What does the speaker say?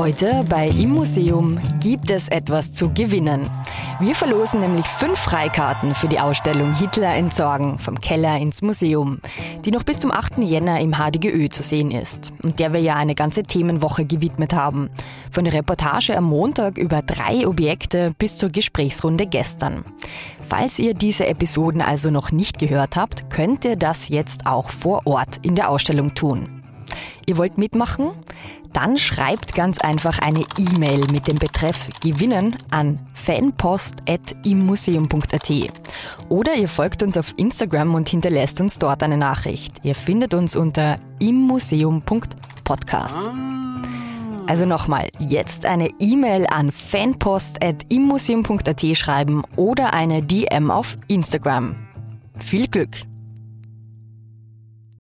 Heute bei Im Museum gibt es etwas zu gewinnen. Wir verlosen nämlich fünf Freikarten für die Ausstellung Hitler entsorgen vom Keller ins Museum, die noch bis zum 8. Jänner im HDGÖ zu sehen ist und der wir ja eine ganze Themenwoche gewidmet haben. Von der Reportage am Montag über drei Objekte bis zur Gesprächsrunde gestern. Falls ihr diese Episoden also noch nicht gehört habt, könnt ihr das jetzt auch vor Ort in der Ausstellung tun. Ihr wollt mitmachen? Dann schreibt ganz einfach eine E-Mail mit dem Betreff Gewinnen an fanpost.immuseum.at. Oder ihr folgt uns auf Instagram und hinterlässt uns dort eine Nachricht. Ihr findet uns unter immuseum.podcast. Also nochmal, jetzt eine E-Mail an fanpost.immuseum.at schreiben oder eine DM auf Instagram. Viel Glück!